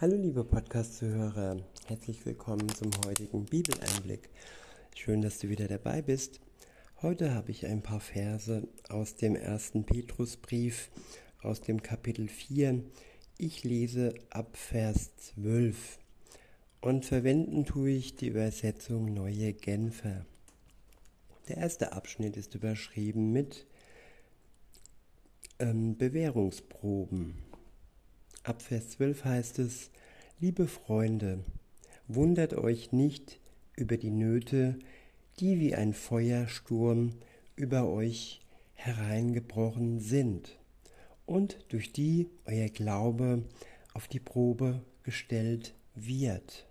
Hallo liebe Podcast-Zuhörer, herzlich willkommen zum heutigen Bibeleinblick. Schön, dass du wieder dabei bist. Heute habe ich ein paar Verse aus dem ersten Petrusbrief, aus dem Kapitel 4. Ich lese ab Vers 12 und verwenden tue ich die Übersetzung Neue Genfer. Der erste Abschnitt ist überschrieben mit ähm, Bewährungsproben. Ab Vers 12 heißt es, liebe Freunde, wundert euch nicht über die Nöte, die wie ein Feuersturm über euch hereingebrochen sind und durch die euer Glaube auf die Probe gestellt wird.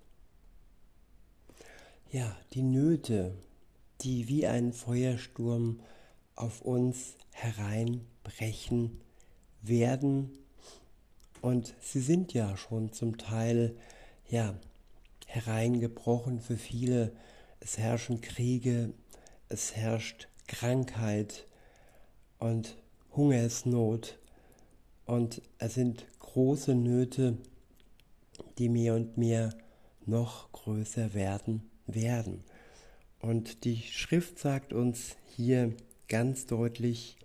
Ja, die Nöte, die wie ein Feuersturm auf uns hereinbrechen werden und sie sind ja schon zum Teil, ja, hereingebrochen für viele. Es herrschen Kriege, es herrscht Krankheit und Hungersnot. Und es sind große Nöte, die mehr und mehr noch größer werden werden. Und die Schrift sagt uns hier ganz deutlich,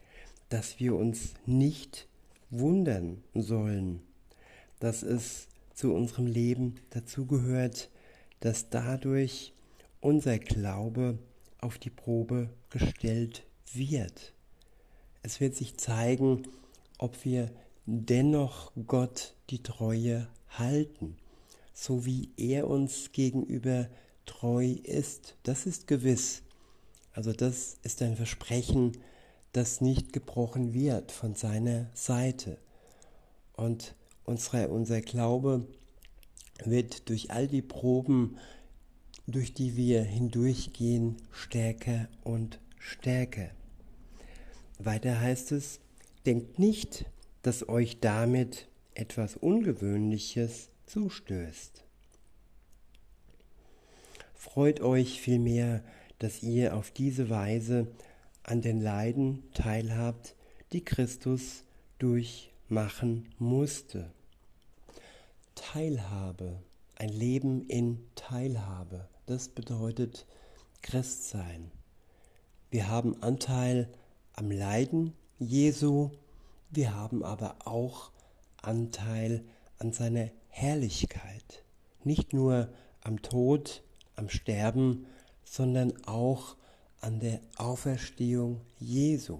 dass wir uns nicht wundern sollen, dass es zu unserem Leben dazugehört, dass dadurch unser Glaube auf die Probe gestellt wird. Es wird sich zeigen, ob wir dennoch Gott die Treue halten, so wie er uns gegenüber treu ist. Das ist gewiss. Also das ist ein Versprechen, das nicht gebrochen wird von seiner Seite. Und unsere, unser Glaube wird durch all die Proben, durch die wir hindurchgehen, stärker und stärker. Weiter heißt es, denkt nicht, dass euch damit etwas Ungewöhnliches zustößt. Freut euch vielmehr, dass ihr auf diese Weise an den Leiden teilhabt, die Christus durchmachen musste. Teilhabe, ein Leben in Teilhabe, das bedeutet Christsein. Wir haben Anteil am Leiden Jesu, wir haben aber auch Anteil an seiner Herrlichkeit. Nicht nur am Tod, am Sterben, sondern auch an der Auferstehung Jesu.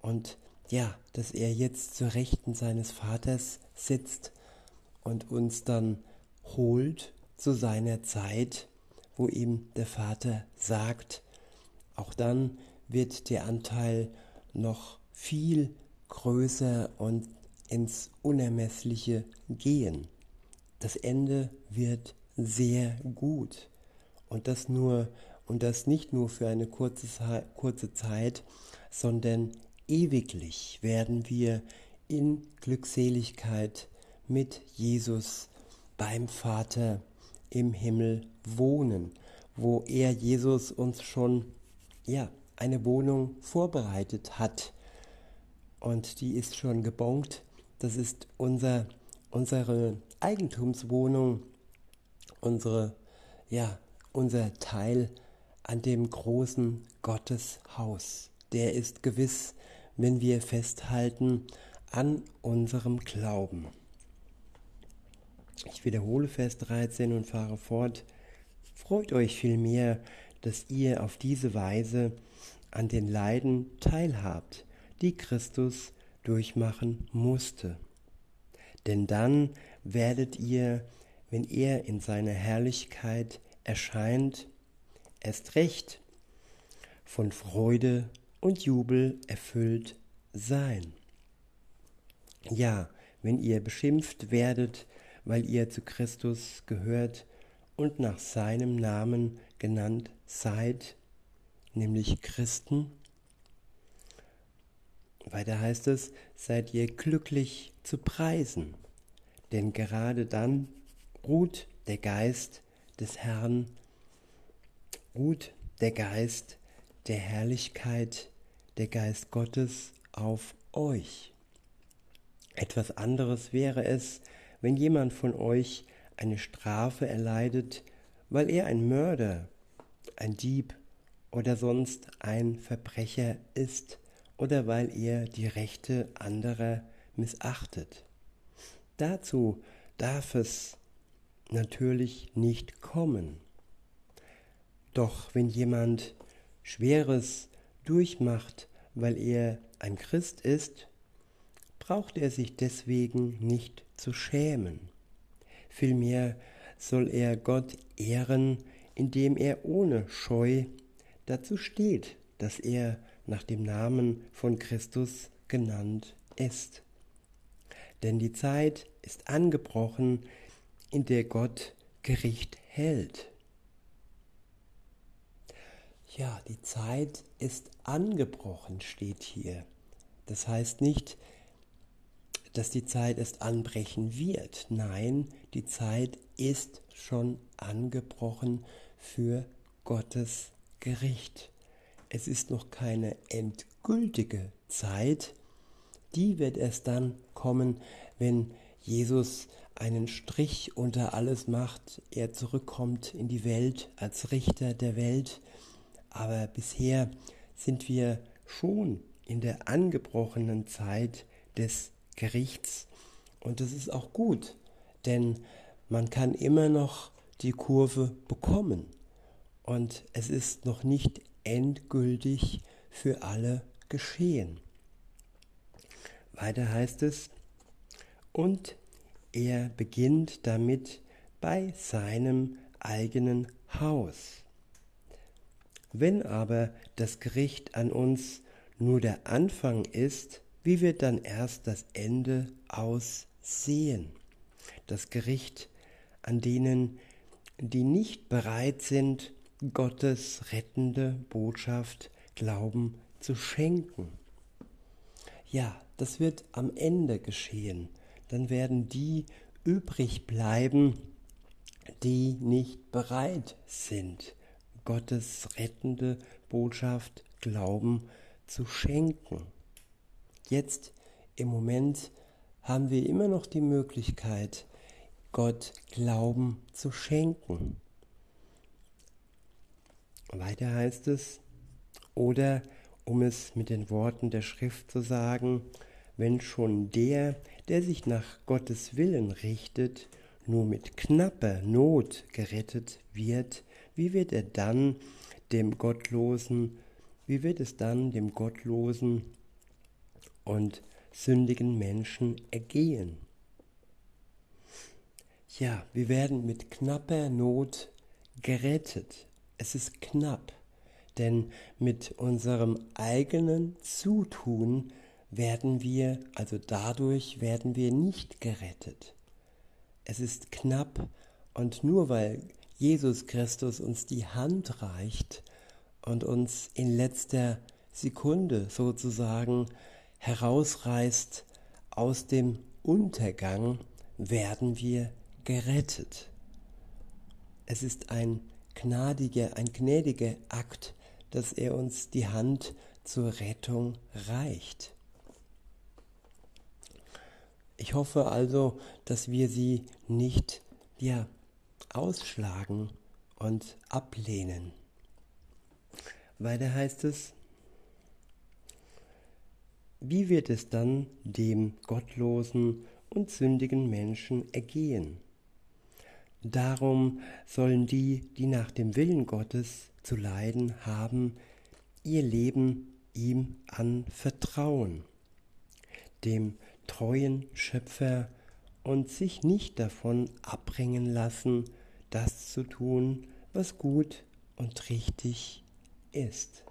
Und ja, dass er jetzt zur Rechten seines Vaters sitzt und uns dann holt zu seiner Zeit, wo ihm der Vater sagt, auch dann wird der Anteil noch viel größer und ins Unermessliche gehen. Das Ende wird sehr gut. Und das nur und das nicht nur für eine kurze, kurze Zeit, sondern ewiglich werden wir in Glückseligkeit mit Jesus beim Vater im Himmel wohnen, wo er Jesus uns schon ja eine Wohnung vorbereitet hat und die ist schon gebongt. Das ist unser unsere Eigentumswohnung, unsere ja unser Teil an dem großen Gotteshaus. Der ist gewiss, wenn wir festhalten an unserem Glauben. Ich wiederhole Vers 13 und fahre fort. Freut euch vielmehr, dass ihr auf diese Weise an den Leiden teilhabt, die Christus durchmachen musste. Denn dann werdet ihr, wenn er in seiner Herrlichkeit erscheint, erst recht von Freude und Jubel erfüllt sein. Ja, wenn ihr beschimpft werdet, weil ihr zu Christus gehört und nach seinem Namen genannt seid, nämlich Christen, weiter heißt es, seid ihr glücklich zu preisen, denn gerade dann ruht der Geist des Herrn ruht der Geist der Herrlichkeit, der Geist Gottes auf euch. Etwas anderes wäre es, wenn jemand von euch eine Strafe erleidet, weil er ein Mörder, ein Dieb oder sonst ein Verbrecher ist oder weil er die Rechte anderer missachtet. Dazu darf es natürlich nicht kommen. Doch wenn jemand Schweres durchmacht, weil er ein Christ ist, braucht er sich deswegen nicht zu schämen. Vielmehr soll er Gott ehren, indem er ohne Scheu dazu steht, dass er nach dem Namen von Christus genannt ist. Denn die Zeit ist angebrochen, in der Gott Gericht hält. Ja, die Zeit ist angebrochen, steht hier. Das heißt nicht, dass die Zeit erst anbrechen wird. Nein, die Zeit ist schon angebrochen für Gottes Gericht. Es ist noch keine endgültige Zeit. Die wird erst dann kommen, wenn Jesus einen Strich unter alles macht, er zurückkommt in die Welt als Richter der Welt. Aber bisher sind wir schon in der angebrochenen Zeit des Gerichts. Und das ist auch gut, denn man kann immer noch die Kurve bekommen. Und es ist noch nicht endgültig für alle geschehen. Weiter heißt es, und er beginnt damit bei seinem eigenen Haus. Wenn aber das Gericht an uns nur der Anfang ist, wie wird dann erst das Ende aussehen? Das Gericht an denen, die nicht bereit sind, Gottes rettende Botschaft Glauben zu schenken. Ja, das wird am Ende geschehen. Dann werden die übrig bleiben, die nicht bereit sind, Gottes rettende Botschaft Glauben zu schenken. Jetzt im Moment haben wir immer noch die Möglichkeit, Gott Glauben zu schenken. Weiter heißt es, oder um es mit den Worten der Schrift zu sagen, wenn schon der, der sich nach Gottes Willen richtet, nur mit knapper Not gerettet wird, wie wird er dann dem Gottlosen, wie wird es dann dem Gottlosen und sündigen Menschen ergehen? Ja, wir werden mit knapper Not gerettet. Es ist knapp, denn mit unserem eigenen Zutun werden wir, also dadurch werden wir nicht gerettet. Es ist knapp und nur weil Jesus Christus uns die Hand reicht und uns in letzter Sekunde sozusagen herausreißt aus dem Untergang, werden wir gerettet. Es ist ein gnadiger, ein gnädiger Akt, dass er uns die Hand zur Rettung reicht. Ich hoffe also, dass wir sie nicht ja, ausschlagen und ablehnen. Weiter heißt es, wie wird es dann dem gottlosen und sündigen Menschen ergehen? Darum sollen die, die nach dem Willen Gottes zu leiden haben, ihr Leben ihm anvertrauen, dem treuen Schöpfer, und sich nicht davon abbringen lassen, das zu tun, was gut und richtig ist.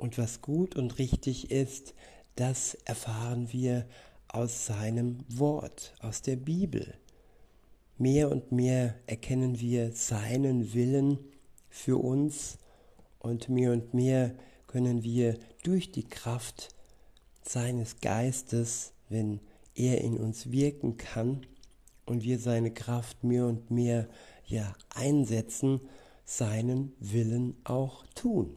Und was gut und richtig ist, das erfahren wir aus seinem Wort, aus der Bibel. Mehr und mehr erkennen wir seinen Willen für uns und mehr und mehr können wir durch die Kraft seines Geistes, wenn er in uns wirken kann und wir seine Kraft mehr und mehr ja einsetzen, seinen Willen auch tun.